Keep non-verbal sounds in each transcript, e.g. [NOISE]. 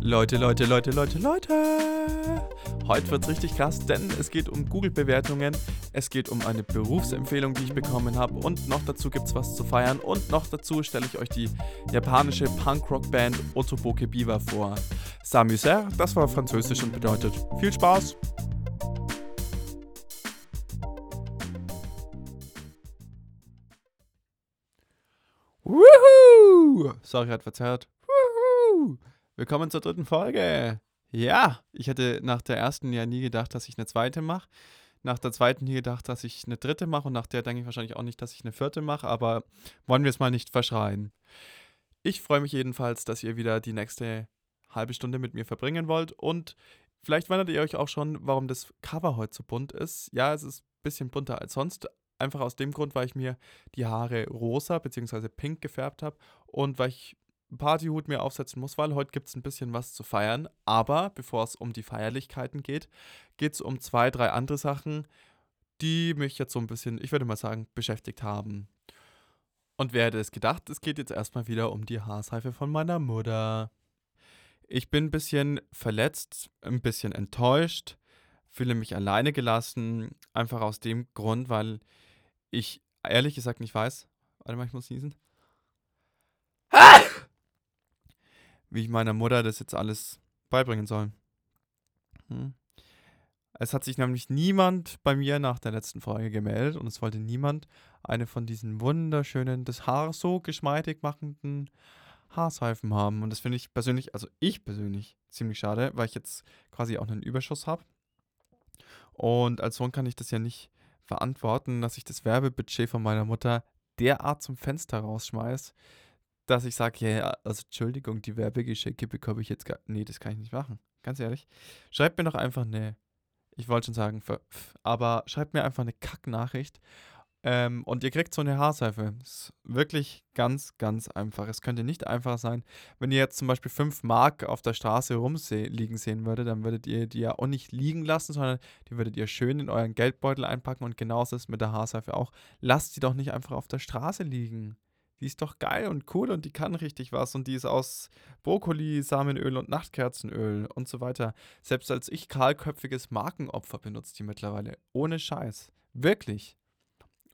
Leute, Leute, Leute, Leute, Leute. Heute wird's richtig krass, denn es geht um Google-Bewertungen, es geht um eine Berufsempfehlung, die ich bekommen habe und noch dazu gibt's was zu feiern und noch dazu stelle ich euch die japanische Punk-Rock-Band Otoboke Biwa vor. Samuser, das war französisch und bedeutet viel Spaß. Woohoo! Sorry, hat verzerrt. Willkommen zur dritten Folge. Ja, ich hätte nach der ersten ja nie gedacht, dass ich eine zweite mache. Nach der zweiten nie gedacht, dass ich eine dritte mache. Und nach der denke ich wahrscheinlich auch nicht, dass ich eine vierte mache. Aber wollen wir es mal nicht verschreien. Ich freue mich jedenfalls, dass ihr wieder die nächste halbe Stunde mit mir verbringen wollt. Und vielleicht wundert ihr euch auch schon, warum das Cover heute so bunt ist. Ja, es ist ein bisschen bunter als sonst. Einfach aus dem Grund, weil ich mir die Haare rosa bzw. pink gefärbt habe und weil ich Partyhut mir aufsetzen muss, weil heute gibt es ein bisschen was zu feiern. Aber bevor es um die Feierlichkeiten geht, geht es um zwei, drei andere Sachen, die mich jetzt so ein bisschen, ich würde mal sagen, beschäftigt haben. Und wer hätte es gedacht, es geht jetzt erstmal wieder um die Haarseife von meiner Mutter. Ich bin ein bisschen verletzt, ein bisschen enttäuscht, fühle mich alleine gelassen, einfach aus dem Grund, weil ich ehrlich gesagt nicht weiß. Warte mal, ich muss niesen. Wie ich meiner Mutter das jetzt alles beibringen soll. Hm. Es hat sich nämlich niemand bei mir nach der letzten Folge gemeldet und es wollte niemand eine von diesen wunderschönen, das Haar so geschmeidig machenden Haarseifen haben. Und das finde ich persönlich, also ich persönlich, ziemlich schade, weil ich jetzt quasi auch einen Überschuss habe. Und als Sohn kann ich das ja nicht verantworten, dass ich das Werbebudget von meiner Mutter derart zum Fenster rausschmeiße, dass ich sage, ja, also Entschuldigung, die Werbegeschenke bekomme ich jetzt gar Nee, das kann ich nicht machen. Ganz ehrlich. Schreibt mir doch einfach eine, ich wollte schon sagen, aber schreibt mir einfach eine Kacknachricht ähm, und ihr kriegt so eine Haarseife. Ist wirklich ganz, ganz einfach. Es könnte nicht einfacher sein. Wenn ihr jetzt zum Beispiel 5 Mark auf der Straße rumliegen sehen würdet, dann würdet ihr die ja auch nicht liegen lassen, sondern die würdet ihr schön in euren Geldbeutel einpacken. Und genauso ist es mit der Haarseife auch. Lasst sie doch nicht einfach auf der Straße liegen. Die ist doch geil und cool und die kann richtig was und die ist aus Brokkoli, Samenöl und Nachtkerzenöl und so weiter. Selbst als ich kahlköpfiges Markenopfer benutze die mittlerweile. Ohne Scheiß. Wirklich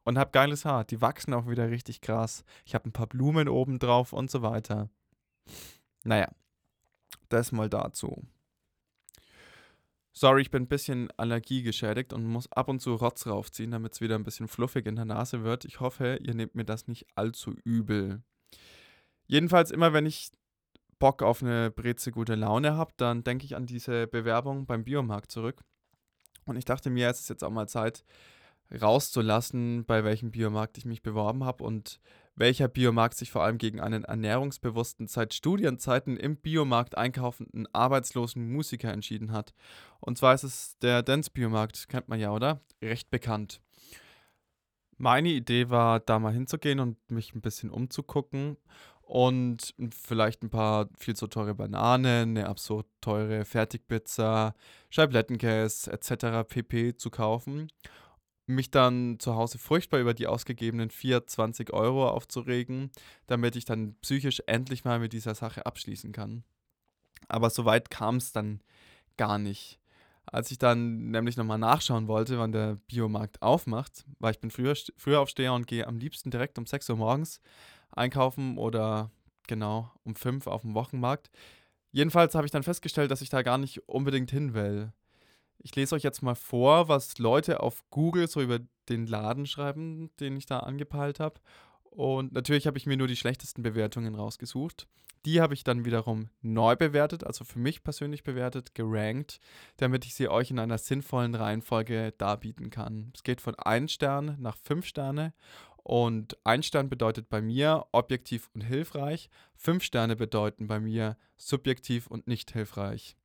und habe geiles Haar. Die wachsen auch wieder richtig krass. Ich habe ein paar Blumen oben drauf und so weiter. Naja, das mal dazu. Sorry, ich bin ein bisschen allergiegeschädigt und muss ab und zu Rotz raufziehen, damit es wieder ein bisschen fluffig in der Nase wird. Ich hoffe, ihr nehmt mir das nicht allzu übel. Jedenfalls immer, wenn ich Bock auf eine Breze gute Laune habe, dann denke ich an diese Bewerbung beim Biomarkt zurück. Und ich dachte mir, es ist jetzt auch mal Zeit, rauszulassen, bei welchem Biomarkt ich mich beworben habe und welcher Biomarkt sich vor allem gegen einen ernährungsbewussten, seit Studienzeiten im Biomarkt einkaufenden arbeitslosen Musiker entschieden hat. Und zwar ist es der Dance Biomarkt, kennt man ja, oder? Recht bekannt. Meine Idee war, da mal hinzugehen und mich ein bisschen umzugucken und vielleicht ein paar viel zu teure Bananen, eine absurd teure Fertigpizza, Scheiblettenkäse etc. pp. zu kaufen mich dann zu Hause furchtbar über die ausgegebenen 420 Euro aufzuregen, damit ich dann psychisch endlich mal mit dieser Sache abschließen kann. Aber so weit kam es dann gar nicht. Als ich dann nämlich nochmal nachschauen wollte, wann der Biomarkt aufmacht, weil ich bin früher, früher Aufsteher und gehe am liebsten direkt um 6 Uhr morgens einkaufen oder genau um 5 Uhr auf dem Wochenmarkt. Jedenfalls habe ich dann festgestellt, dass ich da gar nicht unbedingt hin will. Ich lese euch jetzt mal vor, was Leute auf Google so über den Laden schreiben, den ich da angepeilt habe. Und natürlich habe ich mir nur die schlechtesten Bewertungen rausgesucht. Die habe ich dann wiederum neu bewertet, also für mich persönlich bewertet, gerankt, damit ich sie euch in einer sinnvollen Reihenfolge darbieten kann. Es geht von 1 Stern nach 5 Sterne und 1 Stern bedeutet bei mir objektiv und hilfreich, 5 Sterne bedeuten bei mir subjektiv und nicht hilfreich.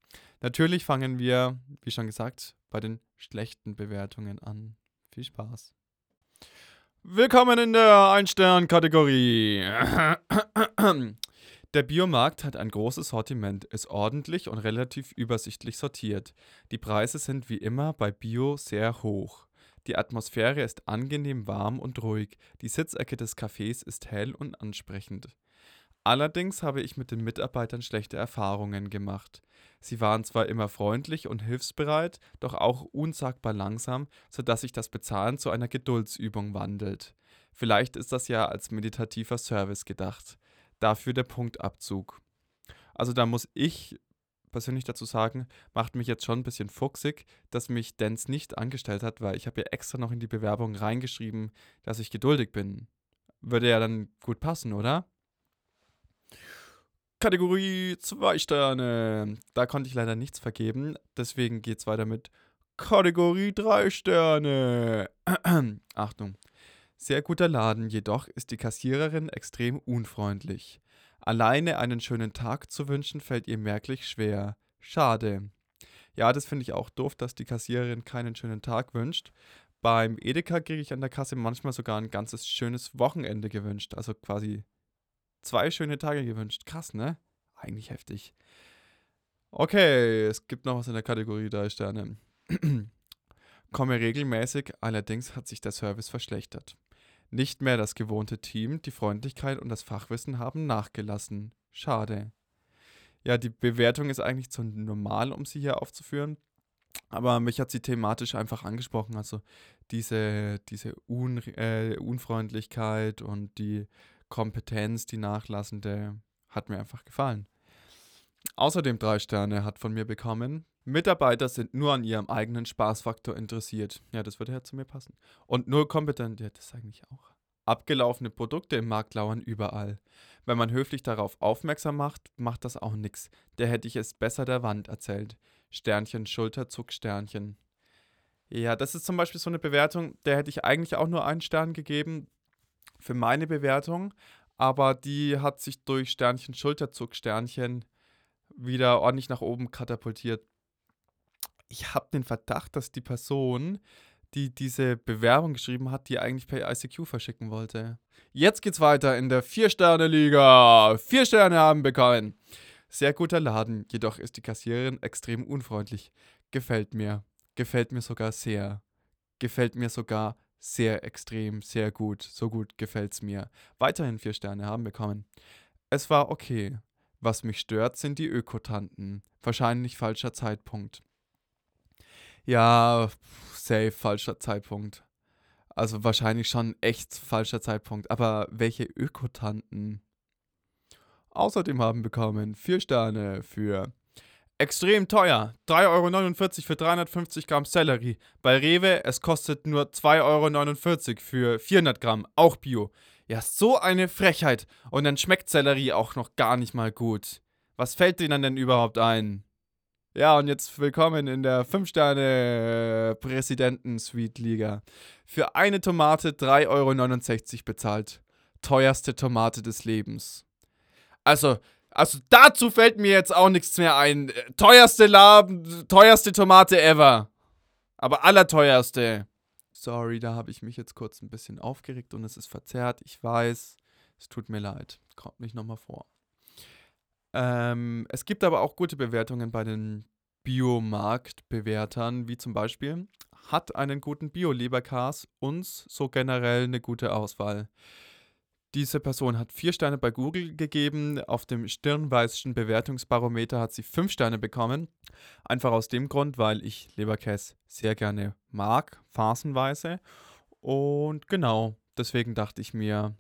Natürlich fangen wir, wie schon gesagt, bei den schlechten Bewertungen an. Viel Spaß. Willkommen in der Ein-Stern-Kategorie. Der Biomarkt hat ein großes Sortiment, ist ordentlich und relativ übersichtlich sortiert. Die Preise sind wie immer bei Bio sehr hoch. Die Atmosphäre ist angenehm warm und ruhig. Die Sitzecke des Cafés ist hell und ansprechend. Allerdings habe ich mit den Mitarbeitern schlechte Erfahrungen gemacht. Sie waren zwar immer freundlich und hilfsbereit, doch auch unsagbar langsam, sodass sich das Bezahlen zu einer Geduldsübung wandelt. Vielleicht ist das ja als meditativer Service gedacht. Dafür der Punktabzug. Also da muss ich persönlich dazu sagen, macht mich jetzt schon ein bisschen fuchsig, dass mich Dance nicht angestellt hat, weil ich habe ja extra noch in die Bewerbung reingeschrieben, dass ich geduldig bin. Würde ja dann gut passen, oder? Kategorie 2 Sterne. Da konnte ich leider nichts vergeben. Deswegen geht es weiter mit Kategorie 3 Sterne. [CLEARS THROAT] Achtung. Sehr guter Laden, jedoch ist die Kassiererin extrem unfreundlich. Alleine einen schönen Tag zu wünschen, fällt ihr merklich schwer. Schade. Ja, das finde ich auch doof, dass die Kassiererin keinen schönen Tag wünscht. Beim Edeka kriege ich an der Kasse manchmal sogar ein ganzes schönes Wochenende gewünscht. Also quasi zwei schöne Tage gewünscht. Krass, ne? Eigentlich heftig. Okay, es gibt noch was in der Kategorie 3 Sterne. [CLEARS THROAT] Komme regelmäßig, allerdings hat sich der Service verschlechtert. Nicht mehr das gewohnte Team, die Freundlichkeit und das Fachwissen haben nachgelassen. Schade. Ja, die Bewertung ist eigentlich zu normal, um sie hier aufzuführen. Aber mich hat sie thematisch einfach angesprochen. Also diese, diese Un äh, Unfreundlichkeit und die Kompetenz, die nachlassende, hat mir einfach gefallen. Außerdem drei Sterne hat von mir bekommen. Mitarbeiter sind nur an ihrem eigenen Spaßfaktor interessiert. Ja, das würde ja zu mir passen. Und nur kompetent, ja, das eigentlich auch. Abgelaufene Produkte im Markt lauern überall. Wenn man höflich darauf aufmerksam macht, macht das auch nichts. Der hätte ich es besser der Wand erzählt. Sternchen, Schulterzuck, Sternchen. Ja, das ist zum Beispiel so eine Bewertung, der hätte ich eigentlich auch nur einen Stern gegeben für meine Bewertung, aber die hat sich durch Sternchen, Schulterzuck, Sternchen wieder ordentlich nach oben katapultiert. Ich habe den Verdacht, dass die Person, die diese Bewerbung geschrieben hat, die eigentlich per ICQ verschicken wollte. Jetzt geht's weiter in der Vier-Sterne-Liga. Vier Sterne haben bekommen. Sehr guter Laden, jedoch ist die Kassiererin extrem unfreundlich. Gefällt mir. Gefällt mir sogar sehr. Gefällt mir sogar sehr extrem, sehr gut. So gut gefällt's mir. Weiterhin vier Sterne haben bekommen. Es war okay. Was mich stört, sind die Ökotanten. Wahrscheinlich falscher Zeitpunkt. Ja, safe, falscher Zeitpunkt. Also wahrscheinlich schon echt falscher Zeitpunkt. Aber welche Ökotanten? Außerdem haben bekommen vier Sterne für extrem teuer. 3,49 Euro für 350 Gramm Sellerie. Bei Rewe, es kostet nur 2,49 Euro für 400 Gramm, auch Bio. Ja, so eine Frechheit. Und dann schmeckt Sellerie auch noch gar nicht mal gut. Was fällt denen denn überhaupt ein? Ja, und jetzt willkommen in der 5-Sterne-Präsidenten-Suite-Liga. Für eine Tomate 3,69 Euro bezahlt. Teuerste Tomate des Lebens. Also, also dazu fällt mir jetzt auch nichts mehr ein. Teuerste Laben, teuerste Tomate ever. Aber allerteuerste. Sorry, da habe ich mich jetzt kurz ein bisschen aufgeregt und es ist verzerrt. Ich weiß, es tut mir leid. Kommt nicht nochmal vor. Ähm, es gibt aber auch gute Bewertungen bei den Biomarktbewertern, wie zum Beispiel hat einen guten Bio-Leberkas uns so generell eine gute Auswahl. Diese Person hat vier Sterne bei Google gegeben. Auf dem Stirnweißschen Bewertungsbarometer hat sie fünf Sterne bekommen. Einfach aus dem Grund, weil ich Leberkäse sehr gerne mag, phasenweise. Und genau, deswegen dachte ich mir,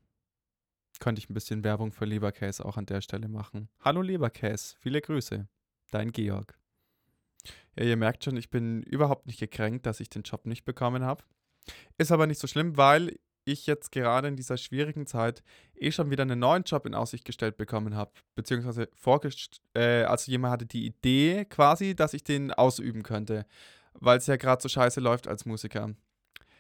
könnte ich ein bisschen Werbung für Leberkäse auch an der Stelle machen. Hallo Leberkäse, viele Grüße. Dein Georg. Ja, ihr merkt schon, ich bin überhaupt nicht gekränkt, dass ich den Job nicht bekommen habe. Ist aber nicht so schlimm, weil ich jetzt gerade in dieser schwierigen Zeit eh schon wieder einen neuen Job in Aussicht gestellt bekommen habe. Beziehungsweise vorgest äh, also jemand hatte die Idee quasi, dass ich den ausüben könnte. Weil es ja gerade so scheiße läuft als Musiker.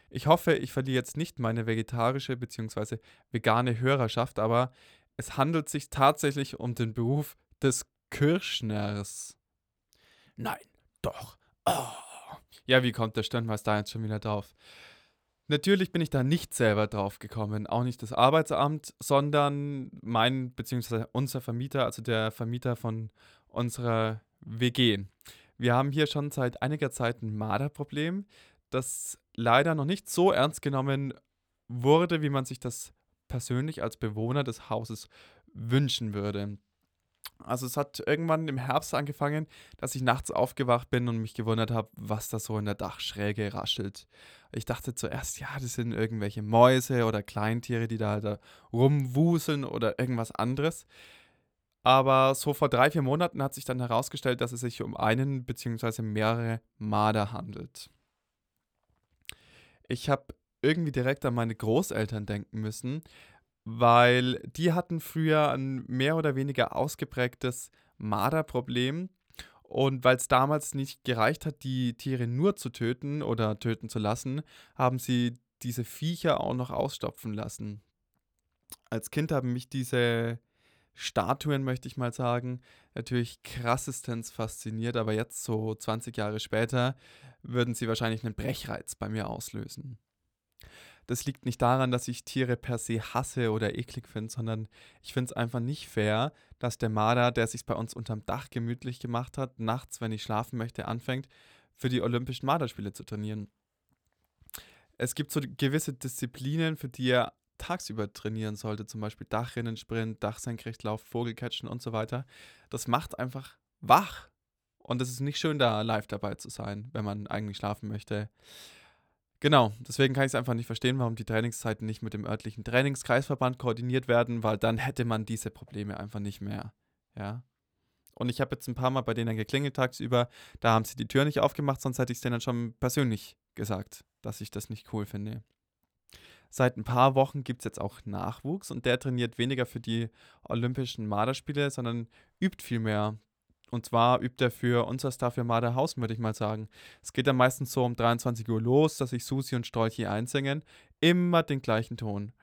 Ich hoffe, ich verliere jetzt nicht meine vegetarische bzw. vegane Hörerschaft, aber es handelt sich tatsächlich um den Beruf des Kirschners. Nein, doch. Oh. Ja, wie kommt der Sternmeister jetzt schon wieder drauf? Natürlich bin ich da nicht selber drauf gekommen, auch nicht das Arbeitsamt, sondern mein bzw. unser Vermieter, also der Vermieter von unserer WG. Wir haben hier schon seit einiger Zeit ein Marderproblem, das leider noch nicht so ernst genommen wurde, wie man sich das persönlich als Bewohner des Hauses wünschen würde. Also es hat irgendwann im Herbst angefangen, dass ich nachts aufgewacht bin und mich gewundert habe, was da so in der Dachschräge raschelt. Ich dachte zuerst, ja, das sind irgendwelche Mäuse oder Kleintiere, die da, da rumwuseln oder irgendwas anderes. Aber so vor drei, vier Monaten hat sich dann herausgestellt, dass es sich um einen bzw. mehrere Marder handelt. Ich habe irgendwie direkt an meine Großeltern denken müssen, weil die hatten früher ein mehr oder weniger ausgeprägtes Marderproblem. Und weil es damals nicht gereicht hat, die Tiere nur zu töten oder töten zu lassen, haben sie diese Viecher auch noch ausstopfen lassen. Als Kind haben mich diese Statuen, möchte ich mal sagen, natürlich krassestens fasziniert, aber jetzt, so 20 Jahre später, würden sie wahrscheinlich einen Brechreiz bei mir auslösen. Das liegt nicht daran, dass ich Tiere per se hasse oder eklig finde, sondern ich finde es einfach nicht fair, dass der Marder, der sich bei uns unterm Dach gemütlich gemacht hat, nachts, wenn ich schlafen möchte, anfängt, für die Olympischen Marderspiele zu trainieren. Es gibt so gewisse Disziplinen, für die er tagsüber trainieren sollte, zum Beispiel Dachrinnensprint, Dachsenkrechtlauf, Vogelcatchen und so weiter. Das macht einfach wach. Und es ist nicht schön, da live dabei zu sein, wenn man eigentlich schlafen möchte. Genau, deswegen kann ich es einfach nicht verstehen, warum die Trainingszeiten nicht mit dem örtlichen Trainingskreisverband koordiniert werden, weil dann hätte man diese Probleme einfach nicht mehr. Ja. Und ich habe jetzt ein paar Mal bei denen geklingelt tagsüber, da haben sie die Tür nicht aufgemacht, sonst hätte ich es denen schon persönlich gesagt, dass ich das nicht cool finde. Seit ein paar Wochen gibt es jetzt auch Nachwuchs und der trainiert weniger für die Olympischen Marderspiele, sondern übt viel mehr und zwar übt er für unser Star für Marderhausen, würde ich mal sagen. Es geht dann meistens so um 23 Uhr los, dass sich Susi und Strolchi einsingen. Immer den gleichen Ton.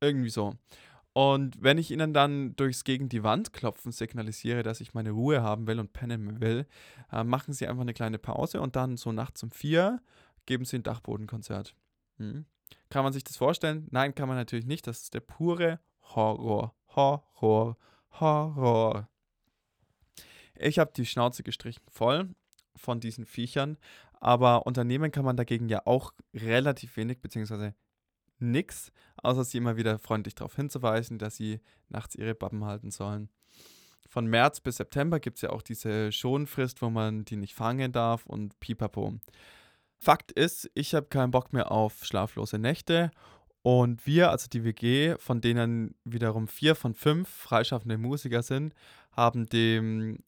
Irgendwie so. Und wenn ich ihnen dann durchs gegen die Wand klopfen signalisiere, dass ich meine Ruhe haben will und pennen will, äh, machen sie einfach eine kleine Pause und dann so nachts um vier geben sie ein Dachbodenkonzert. Hm. Kann man sich das vorstellen? Nein, kann man natürlich nicht. Das ist der pure Horror. Horror, Horror. Ich habe die Schnauze gestrichen voll von diesen Viechern, aber unternehmen kann man dagegen ja auch relativ wenig, beziehungsweise nichts, außer sie immer wieder freundlich darauf hinzuweisen, dass sie nachts ihre Babben halten sollen. Von März bis September gibt es ja auch diese Schonfrist, wo man die nicht fangen darf und pipapo. Fakt ist, ich habe keinen Bock mehr auf schlaflose Nächte und wir, also die WG, von denen wiederum vier von fünf freischaffende Musiker sind, haben dem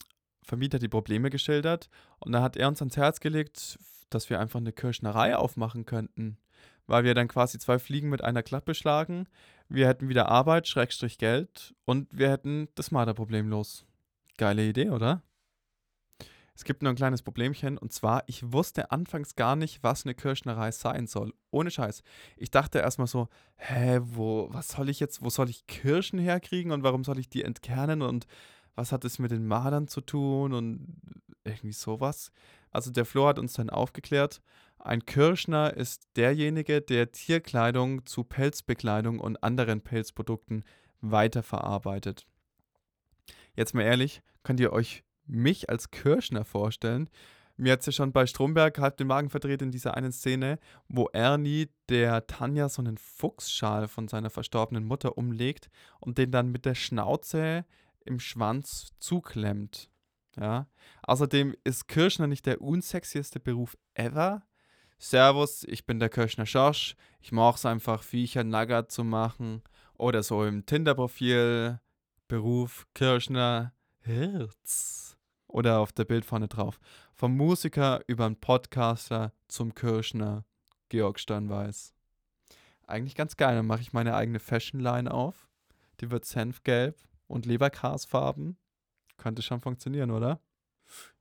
Vermieter die Probleme geschildert. Und da hat er uns ans Herz gelegt, dass wir einfach eine Kirschnerei aufmachen könnten. Weil wir dann quasi zwei Fliegen mit einer Klappe schlagen. Wir hätten wieder Arbeit, Schrägstrich Geld und wir hätten das Marderproblem los. Geile Idee, oder? Es gibt nur ein kleines Problemchen und zwar, ich wusste anfangs gar nicht, was eine Kirschnerei sein soll. Ohne Scheiß. Ich dachte erstmal so, hä, wo, was soll ich jetzt, wo soll ich Kirschen herkriegen und warum soll ich die entkernen und was hat es mit den Madern zu tun und irgendwie sowas. Also der Flo hat uns dann aufgeklärt, ein Kirschner ist derjenige, der Tierkleidung zu Pelzbekleidung und anderen Pelzprodukten weiterverarbeitet. Jetzt mal ehrlich, könnt ihr euch mich als Kirschner vorstellen. Mir hat es ja schon bei Stromberg halb den Magen verdreht in dieser einen Szene, wo Ernie der Tanja so einen Fuchsschal von seiner verstorbenen Mutter umlegt und den dann mit der Schnauze im Schwanz zuklemmt. Ja. Außerdem ist Kirschner nicht der unsexieste Beruf ever. Servus, ich bin der Kirschner Schorsch. Ich mache es einfach, Viecher Nugget zu machen. Oder so im Tinder-Profil. Beruf Kirschner Herz oder auf der Bild vorne drauf. Vom Musiker über einen Podcaster zum Kirschner, Georg Sternweiß. Eigentlich ganz geil. Dann mache ich meine eigene Fashion-Line auf. Die wird senfgelb und Lebergrasfarben. Könnte schon funktionieren, oder?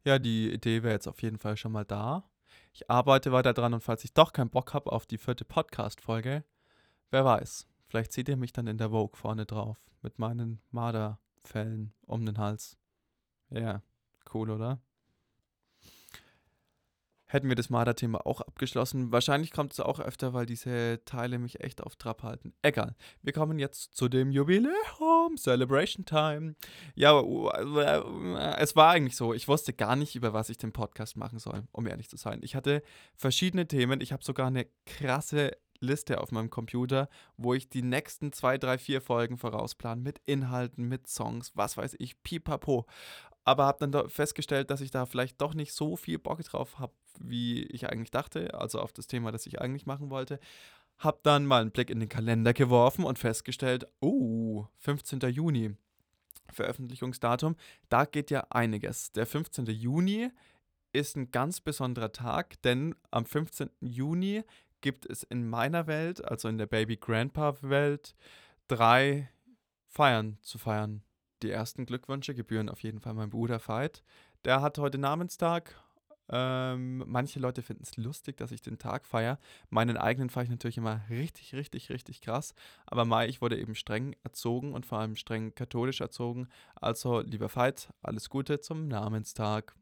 Ja, die Idee wäre jetzt auf jeden Fall schon mal da. Ich arbeite weiter dran und falls ich doch keinen Bock habe auf die vierte Podcast-Folge, wer weiß, vielleicht seht ihr mich dann in der Vogue vorne drauf mit meinen Marderfällen um den Hals. Ja. Yeah. Cool, oder? Hätten wir das Marder-Thema auch abgeschlossen. Wahrscheinlich kommt es auch öfter, weil diese Teile mich echt auf Trab halten. Egal. Wir kommen jetzt zu dem Jubiläum, Celebration Time. Ja, es war eigentlich so. Ich wusste gar nicht, über was ich den Podcast machen soll, um ehrlich zu sein. Ich hatte verschiedene Themen. Ich habe sogar eine krasse Liste auf meinem Computer, wo ich die nächsten zwei, drei, vier Folgen vorausplan mit Inhalten, mit Songs, was weiß ich, pipapo. Aber habe dann festgestellt, dass ich da vielleicht doch nicht so viel Bock drauf habe, wie ich eigentlich dachte, also auf das Thema, das ich eigentlich machen wollte. Hab dann mal einen Blick in den Kalender geworfen und festgestellt, oh, 15. Juni, Veröffentlichungsdatum, da geht ja einiges. Der 15. Juni ist ein ganz besonderer Tag, denn am 15. Juni gibt es in meiner Welt, also in der Baby Grandpa Welt, drei Feiern zu feiern. Die ersten Glückwünsche gebühren auf jeden Fall meinem Bruder Veit. Der hat heute Namenstag ähm, manche Leute finden es lustig, dass ich den Tag feiere. Meinen eigenen feiere ich natürlich immer richtig, richtig, richtig krass. Aber Mai, ich wurde eben streng erzogen und vor allem streng katholisch erzogen. Also, lieber Veit, alles Gute zum Namenstag.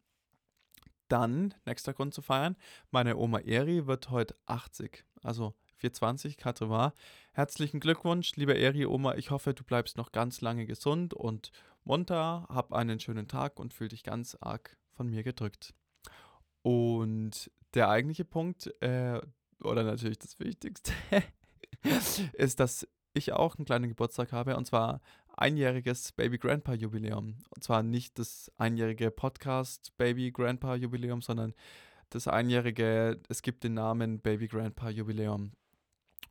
Dann, nächster Grund zu feiern, meine Oma Eri wird heute 80. Also 420, Katrevar. Herzlichen Glückwunsch, lieber Eri, Oma. Ich hoffe, du bleibst noch ganz lange gesund und munter. Hab einen schönen Tag und fühl dich ganz arg von mir gedrückt. Und der eigentliche Punkt, äh, oder natürlich das Wichtigste, [LAUGHS] ist, dass ich auch einen kleinen Geburtstag habe und zwar einjähriges Baby Grandpa Jubiläum. Und zwar nicht das einjährige Podcast Baby Grandpa Jubiläum, sondern das einjährige, es gibt den Namen Baby Grandpa Jubiläum.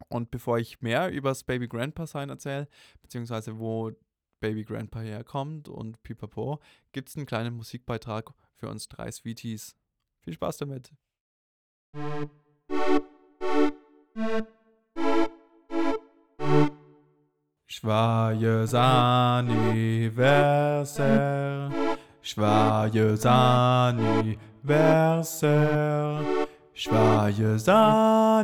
Und bevor ich mehr über das Baby Grandpa sein erzähle, beziehungsweise wo Baby Grandpa herkommt und pipapo, gibt es einen kleinen Musikbeitrag für uns drei Sweeties. Viel Spaß damit. Joyeux anniversaire, joyeux anniversaire, joyeux anniversaire,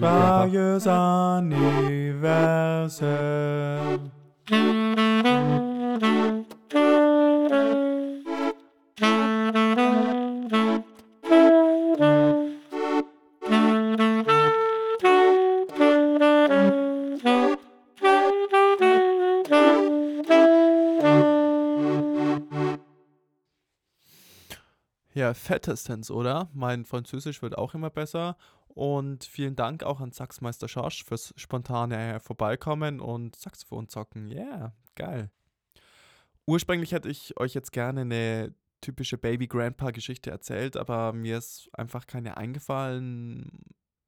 joyeux anniversaire. Ja, fettestens, oder? Mein Französisch wird auch immer besser. Und vielen Dank auch an Sachsmeister Schorsch fürs spontane Vorbeikommen und Saxophon zocken. Yeah, geil. Ursprünglich hätte ich euch jetzt gerne eine typische Baby-Grandpa-Geschichte erzählt, aber mir ist einfach keine eingefallen.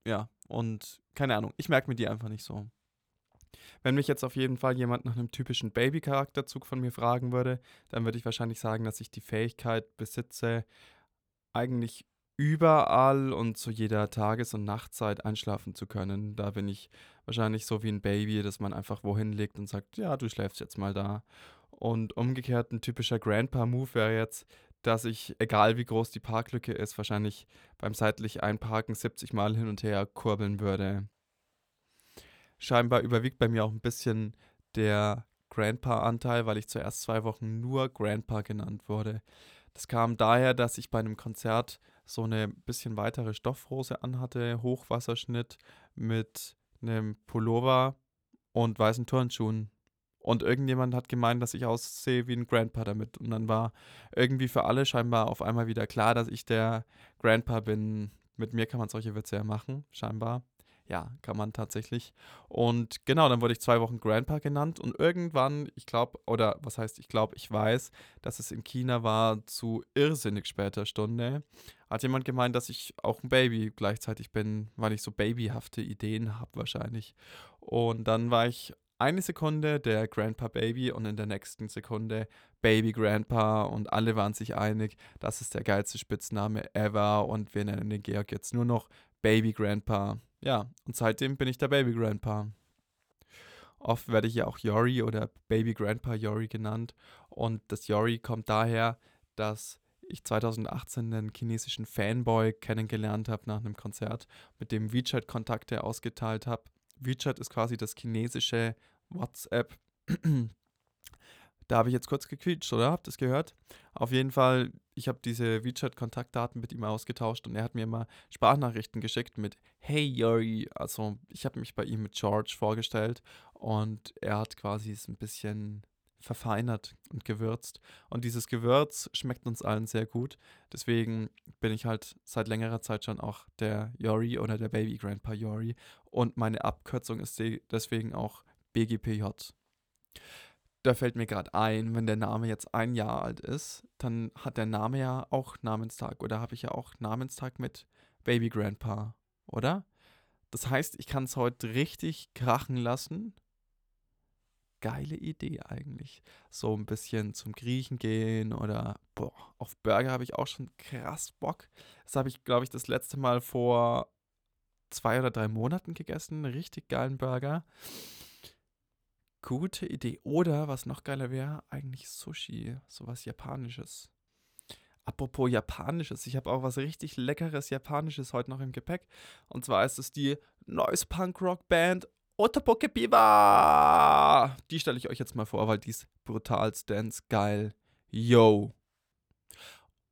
Ja, und keine Ahnung, ich merke mir die einfach nicht so. Wenn mich jetzt auf jeden Fall jemand nach einem typischen Baby-Charakterzug von mir fragen würde, dann würde ich wahrscheinlich sagen, dass ich die Fähigkeit besitze, eigentlich überall und zu jeder Tages- und Nachtzeit einschlafen zu können. Da bin ich wahrscheinlich so wie ein Baby, dass man einfach wohin legt und sagt, ja, du schläfst jetzt mal da. Und umgekehrt ein typischer Grandpa-Move wäre jetzt, dass ich, egal wie groß die Parklücke ist, wahrscheinlich beim seitlich Einparken 70 Mal hin und her kurbeln würde. Scheinbar überwiegt bei mir auch ein bisschen der Grandpa-Anteil, weil ich zuerst zwei Wochen nur Grandpa genannt wurde. Das kam daher, dass ich bei einem Konzert so eine bisschen weitere Stoffhose anhatte, Hochwasserschnitt mit einem Pullover und weißen Turnschuhen. Und irgendjemand hat gemeint, dass ich aussehe wie ein Grandpa damit. Und dann war irgendwie für alle scheinbar auf einmal wieder klar, dass ich der Grandpa bin. Mit mir kann man solche Witze ja machen, scheinbar. Ja, kann man tatsächlich. Und genau, dann wurde ich zwei Wochen Grandpa genannt und irgendwann, ich glaube, oder was heißt, ich glaube, ich weiß, dass es in China war zu irrsinnig später Stunde, hat jemand gemeint, dass ich auch ein Baby gleichzeitig bin, weil ich so babyhafte Ideen habe wahrscheinlich. Und dann war ich eine Sekunde der Grandpa Baby und in der nächsten Sekunde Baby Grandpa und alle waren sich einig, das ist der geilste Spitzname ever und wir nennen den Georg jetzt nur noch Baby Grandpa. Ja, und seitdem bin ich der Baby Grandpa. Oft werde ich ja auch Yori oder Baby Grandpa Yori genannt. Und das Yori kommt daher, dass ich 2018 einen chinesischen Fanboy kennengelernt habe nach einem Konzert, mit dem WeChat Kontakte ausgeteilt habe. WeChat ist quasi das chinesische WhatsApp. Da habe ich jetzt kurz gequietscht, oder? Habt ihr es gehört? Auf jeden Fall, ich habe diese WeChat-Kontaktdaten mit ihm ausgetauscht und er hat mir immer Sprachnachrichten geschickt mit Hey Yuri. Also ich habe mich bei ihm mit George vorgestellt und er hat quasi es ein bisschen verfeinert und gewürzt. Und dieses Gewürz schmeckt uns allen sehr gut. Deswegen bin ich halt seit längerer Zeit schon auch der Yori oder der Baby Grandpa Yori. Und meine Abkürzung ist deswegen auch BGPJ. Da fällt mir gerade ein, wenn der Name jetzt ein Jahr alt ist, dann hat der Name ja auch Namenstag. Oder habe ich ja auch Namenstag mit Baby Grandpa, oder? Das heißt, ich kann es heute richtig krachen lassen geile Idee eigentlich. So ein bisschen zum Griechen gehen oder boah, auf Burger habe ich auch schon krass Bock. Das habe ich, glaube ich, das letzte Mal vor zwei oder drei Monaten gegessen. Richtig geilen Burger. Gute Idee. Oder was noch geiler wäre, eigentlich Sushi. Sowas Japanisches. Apropos Japanisches, ich habe auch was richtig leckeres Japanisches heute noch im Gepäck. Und zwar ist es die Noise Punk Rock Band Otopoke Biba. Die stelle ich euch jetzt mal vor, weil die ist brutal dance geil. Yo.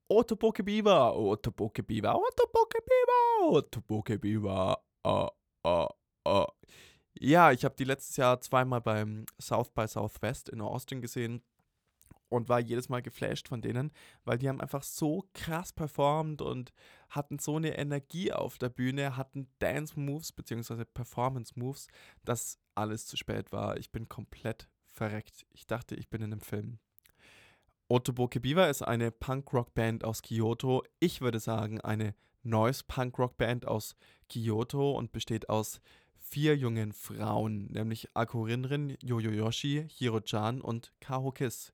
Otopoke Biba, Otopoke Biba, Otopoke Biba, Otopoke Biba. Uh, uh, uh. Ja, ich habe die letztes Jahr zweimal beim South by Southwest in Austin gesehen und war jedes Mal geflasht von denen, weil die haben einfach so krass performt und hatten so eine Energie auf der Bühne, hatten Dance Moves bzw. Performance Moves, dass alles zu spät war. Ich bin komplett verreckt. Ich dachte, ich bin in einem Film. Otoboke Biwa ist eine Punk-Rock-Band aus Kyoto. Ich würde sagen, eine Noise Punk-Rock-Band aus Kyoto und besteht aus vier jungen Frauen, nämlich Ako Rinrin, Yoyo Yoshi, Hiro-chan und Kaho Kiss.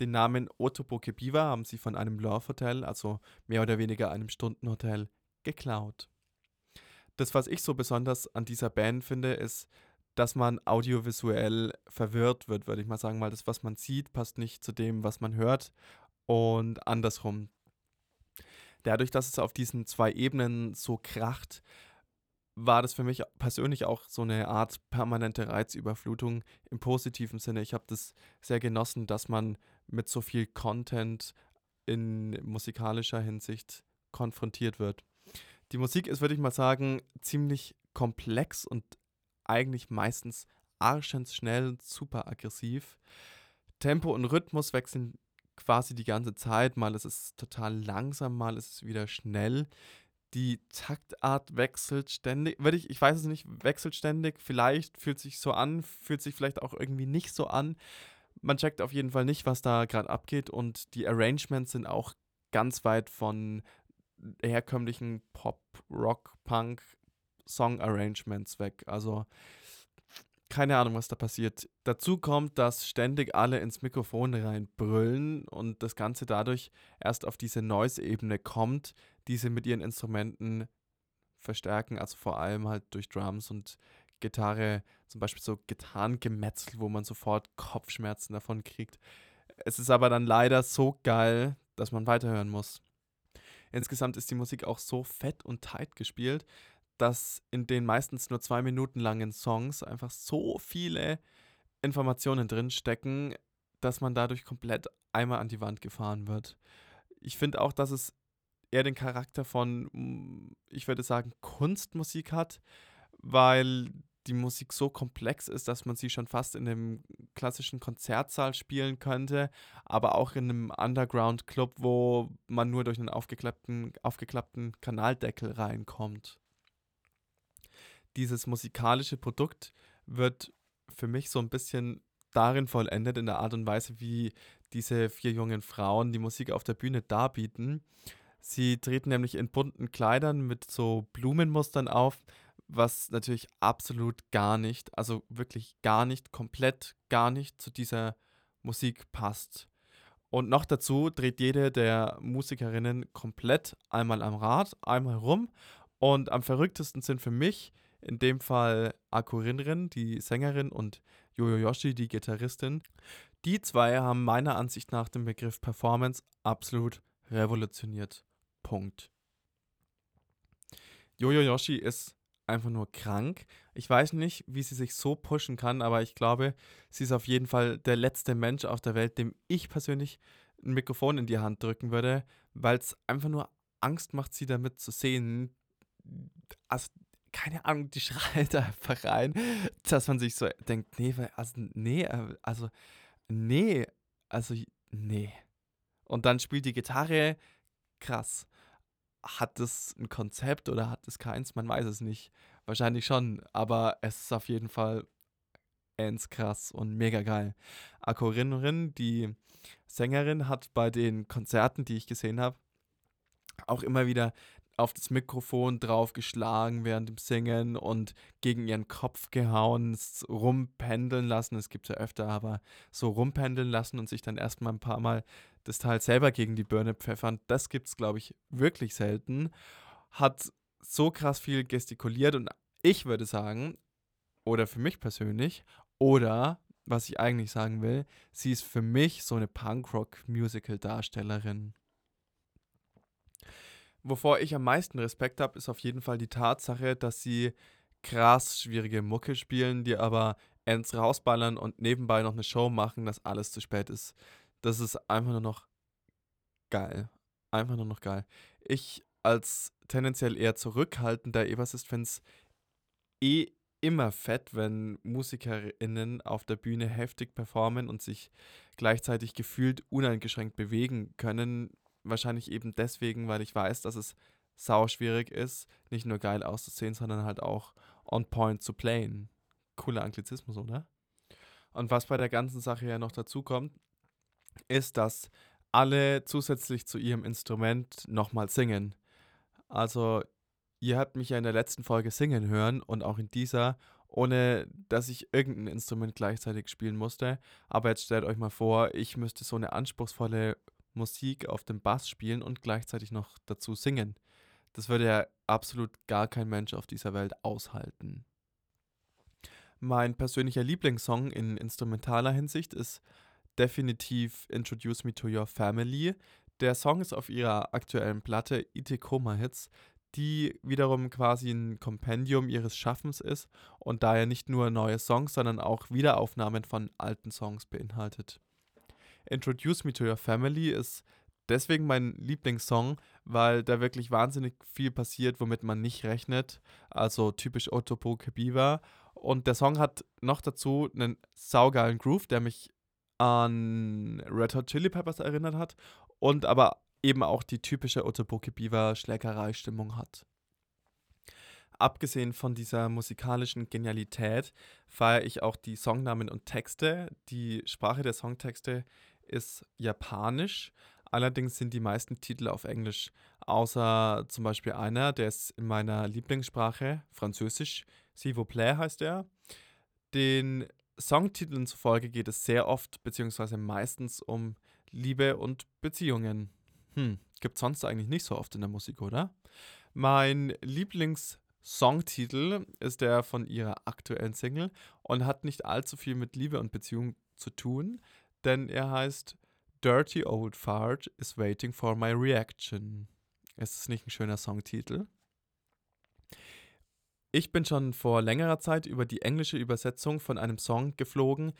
Den Namen Otoboke Biwa haben sie von einem Love Hotel, also mehr oder weniger einem Stundenhotel, geklaut. Das, was ich so besonders an dieser Band finde, ist, dass man audiovisuell verwirrt wird, würde ich mal sagen, weil das, was man sieht, passt nicht zu dem, was man hört und andersrum. Dadurch, dass es auf diesen zwei Ebenen so kracht, war das für mich persönlich auch so eine Art permanente Reizüberflutung im positiven Sinne. Ich habe das sehr genossen, dass man mit so viel Content in musikalischer Hinsicht konfrontiert wird. Die Musik ist, würde ich mal sagen, ziemlich komplex und eigentlich meistens arschens schnell, super aggressiv. Tempo und Rhythmus wechseln quasi die ganze Zeit. Mal ist es total langsam, mal ist es wieder schnell. Die Taktart wechselt ständig, würde ich, ich weiß es nicht, wechselt ständig. Vielleicht fühlt sich so an, fühlt sich vielleicht auch irgendwie nicht so an man checkt auf jeden Fall nicht, was da gerade abgeht und die Arrangements sind auch ganz weit von herkömmlichen Pop, Rock, Punk Song Arrangements weg. Also keine Ahnung, was da passiert. Dazu kommt, dass ständig alle ins Mikrofon reinbrüllen und das Ganze dadurch erst auf diese Noise-Ebene kommt, die sie mit ihren Instrumenten verstärken, also vor allem halt durch Drums und Gitarre, zum Beispiel so Gitarrengemetzel, wo man sofort Kopfschmerzen davon kriegt. Es ist aber dann leider so geil, dass man weiterhören muss. Insgesamt ist die Musik auch so fett und tight gespielt, dass in den meistens nur zwei Minuten langen Songs einfach so viele Informationen drin stecken, dass man dadurch komplett einmal an die Wand gefahren wird. Ich finde auch, dass es eher den Charakter von, ich würde sagen, Kunstmusik hat, weil die Musik so komplex ist, dass man sie schon fast in einem klassischen Konzertsaal spielen könnte, aber auch in einem Underground-Club, wo man nur durch einen aufgeklappten, aufgeklappten Kanaldeckel reinkommt. Dieses musikalische Produkt wird für mich so ein bisschen darin vollendet, in der Art und Weise, wie diese vier jungen Frauen die Musik auf der Bühne darbieten. Sie treten nämlich in bunten Kleidern mit so Blumenmustern auf was natürlich absolut gar nicht, also wirklich gar nicht, komplett gar nicht zu dieser Musik passt. Und noch dazu dreht jede der Musikerinnen komplett einmal am Rad, einmal rum. Und am verrücktesten sind für mich in dem Fall Akurinrin, die Sängerin, und Yoyo Yoshi, die Gitarristin. Die zwei haben meiner Ansicht nach den Begriff Performance absolut revolutioniert. Punkt. Yoyo Yoshi ist einfach nur krank. Ich weiß nicht, wie sie sich so pushen kann, aber ich glaube, sie ist auf jeden Fall der letzte Mensch auf der Welt, dem ich persönlich ein Mikrofon in die Hand drücken würde, weil es einfach nur Angst macht, sie damit zu sehen. Also, keine Ahnung, die schreit [LAUGHS] einfach rein, dass man sich so denkt, nee, also, nee, äh, also nee, also nee. Und dann spielt die Gitarre krass. Hat das ein Konzept oder hat es keins? Man weiß es nicht. Wahrscheinlich schon, aber es ist auf jeden Fall ends krass und mega geil. Akorinnerin, die Sängerin, hat bei den Konzerten, die ich gesehen habe, auch immer wieder auf das Mikrofon draufgeschlagen während dem Singen und gegen ihren Kopf gehauen, rumpendeln lassen. Es gibt ja öfter, aber so rumpendeln lassen und sich dann erstmal ein paar Mal das Teil selber gegen die Birne pfeffern. Das gibt es, glaube ich, wirklich selten. Hat so krass viel gestikuliert und ich würde sagen, oder für mich persönlich, oder was ich eigentlich sagen will, sie ist für mich so eine Punkrock-Musical-Darstellerin. Wovor ich am meisten Respekt habe, ist auf jeden Fall die Tatsache, dass sie krass schwierige Mucke spielen, die aber ends rausballern und nebenbei noch eine Show machen, dass alles zu spät ist. Das ist einfach nur noch geil. Einfach nur noch geil. Ich als tendenziell eher zurückhaltender Eversist finde es eh immer fett, wenn MusikerInnen auf der Bühne heftig performen und sich gleichzeitig gefühlt uneingeschränkt bewegen können, wahrscheinlich eben deswegen, weil ich weiß, dass es sau schwierig ist, nicht nur geil auszusehen, sondern halt auch on point zu playen. Cooler Anglizismus, oder? Und was bei der ganzen Sache ja noch dazu kommt, ist, dass alle zusätzlich zu ihrem Instrument nochmal singen. Also, ihr habt mich ja in der letzten Folge singen hören und auch in dieser, ohne dass ich irgendein Instrument gleichzeitig spielen musste. Aber jetzt stellt euch mal vor, ich müsste so eine anspruchsvolle Musik auf dem Bass spielen und gleichzeitig noch dazu singen. Das würde ja absolut gar kein Mensch auf dieser Welt aushalten. Mein persönlicher Lieblingssong in instrumentaler Hinsicht ist definitiv Introduce Me to Your Family. Der Song ist auf ihrer aktuellen Platte IT Coma Hits, die wiederum quasi ein Kompendium ihres Schaffens ist und daher nicht nur neue Songs, sondern auch Wiederaufnahmen von alten Songs beinhaltet. Introduce Me to Your Family ist deswegen mein Lieblingssong, weil da wirklich wahnsinnig viel passiert, womit man nicht rechnet. Also typisch Otopo Kebiwa. Und der Song hat noch dazu einen saugeilen Groove, der mich an Red Hot Chili Peppers erinnert hat und aber eben auch die typische Otopoke Beaver Schlägerei-Stimmung hat. Abgesehen von dieser musikalischen Genialität feiere ich auch die Songnamen und Texte. Die Sprache der Songtexte ist japanisch. Allerdings sind die meisten Titel auf Englisch, außer zum Beispiel einer, der ist in meiner Lieblingssprache, Französisch. S'il vous plaît heißt er. Den Songtiteln zufolge geht es sehr oft bzw. meistens um Liebe und Beziehungen. Hm, gibt sonst eigentlich nicht so oft in der Musik, oder? Mein Lieblings-Songtitel ist der von ihrer aktuellen Single und hat nicht allzu viel mit Liebe und Beziehung zu tun, denn er heißt Dirty Old Fart is Waiting for My Reaction. Ist es nicht ein schöner Songtitel? Ich bin schon vor längerer Zeit über die englische Übersetzung von einem Song geflogen,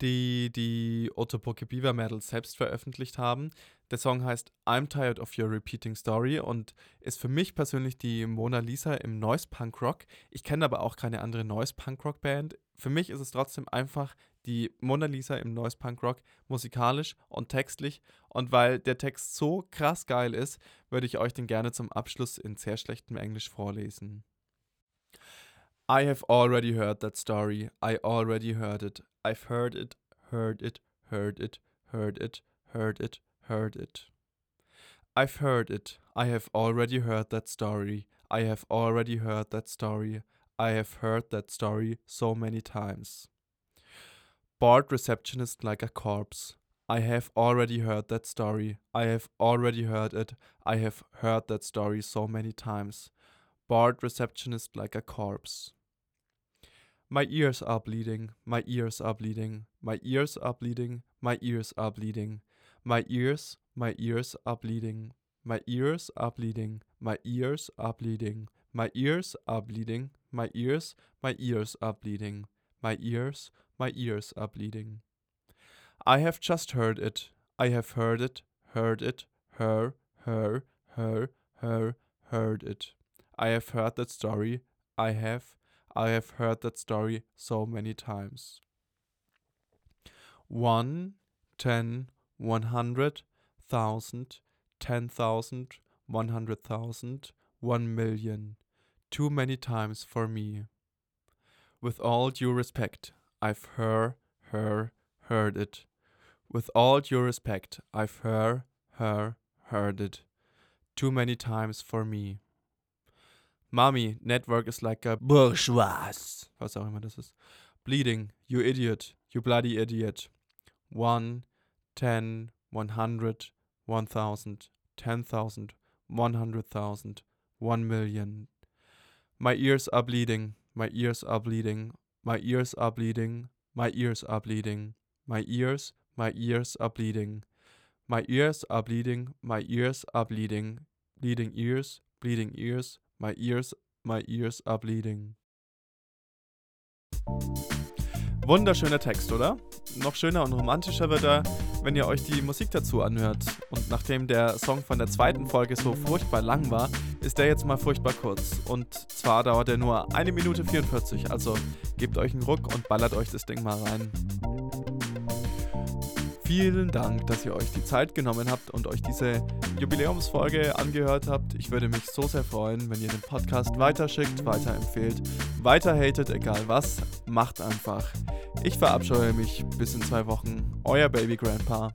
die die Otopoke Beaver Medals selbst veröffentlicht haben. Der Song heißt I'm Tired of Your Repeating Story und ist für mich persönlich die Mona Lisa im Noise Punk Rock. Ich kenne aber auch keine andere Noise Punk Rock Band. Für mich ist es trotzdem einfach die Mona Lisa im Noise Punk Rock musikalisch und textlich. Und weil der Text so krass geil ist, würde ich euch den gerne zum Abschluss in sehr schlechtem Englisch vorlesen. I have already heard that story. I already heard it. I've heard it, heard it, heard it, heard it, heard it, heard it. I've heard it. I have already heard that story. I have already heard that story. I have heard that story so many times. Bored receptionist like a corpse. I have already heard that story. I have already heard it. I have heard that story so many times. Bored receptionist like a corpse. My ears are bleeding, my ears are bleeding, my ears are bleeding, my ears are bleeding, my ears, my ears are bleeding, my ears are bleeding, my ears are bleeding, my ears are bleeding, my ears, my ears are bleeding, my ears, my ears are bleeding. I have just heard it, I have heard it, heard it, her, her, her, her, heard it. I have heard that story, I have, I have heard that story so many times. One, ten, one hundred, thousand, ten thousand, one hundred thousand, one million. Too many times for me. With all due respect, I've heard, her, heard it. With all due respect, I've heard, her, heard it. Too many times for me. Mommy, network is like a bourgeois. Was auch immer das ist. Bleeding, you idiot, you bloody idiot. One, ten, one hundred, one thousand, ten thousand, one hundred thousand, one million. My ears are bleeding, my ears are bleeding, my ears are bleeding, my ears are bleeding, my ears, my ears are bleeding, my ears are bleeding, my ears are bleeding, bleeding ears, bleeding ears, my ears, my ears are bleeding. Wunderschöner Text, oder? Noch schöner und romantischer wird er, wenn ihr euch die Musik dazu anhört. Und nachdem der Song von der zweiten Folge so furchtbar lang war, ist der jetzt mal furchtbar kurz. Und zwar dauert er nur eine Minute 44, also gebt euch einen Ruck und ballert euch das Ding mal rein. Vielen Dank, dass ihr euch die Zeit genommen habt und euch diese Jubiläumsfolge angehört habt. Ich würde mich so sehr freuen, wenn ihr den Podcast weiterschickt, weiterempfehlt, weiter hatet, egal was. Macht einfach. Ich verabscheue mich bis in zwei Wochen. Euer Baby Grandpa.